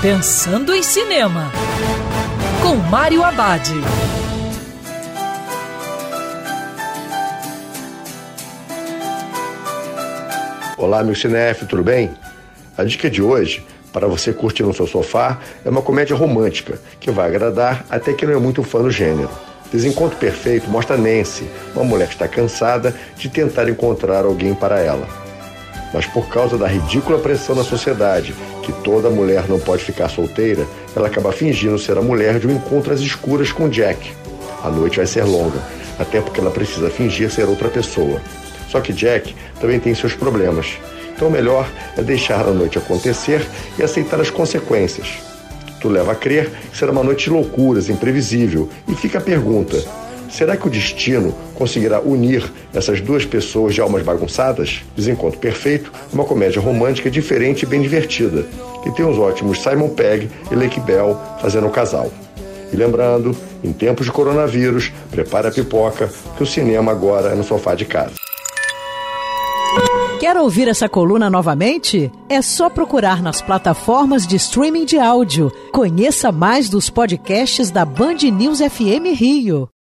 Pensando em Cinema, com Mário Abad. Olá, meu cinef, tudo bem? A dica de hoje, para você curtir no seu sofá, é uma comédia romântica que vai agradar até quem não é muito fã do gênero. Desencontro Perfeito mostra Nancy, uma mulher que está cansada de tentar encontrar alguém para ela. Mas por causa da ridícula pressão na sociedade, que toda mulher não pode ficar solteira, ela acaba fingindo ser a mulher de um encontro às escuras com Jack. A noite vai ser longa, até porque ela precisa fingir ser outra pessoa. Só que Jack também tem seus problemas. Então o melhor é deixar a noite acontecer e aceitar as consequências. Tu leva a crer que será uma noite de loucuras, imprevisível, e fica a pergunta: será que o destino conseguirá unir essas duas pessoas de almas bagunçadas? Desencontro Perfeito uma comédia romântica diferente e bem divertida, que tem os ótimos Simon Pegg e Lake Bell fazendo o casal. E lembrando, em tempos de coronavírus, prepare a pipoca, que o cinema agora é no sofá de casa. Quer ouvir essa coluna novamente? É só procurar nas plataformas de streaming de áudio. Conheça mais dos podcasts da Band News FM Rio.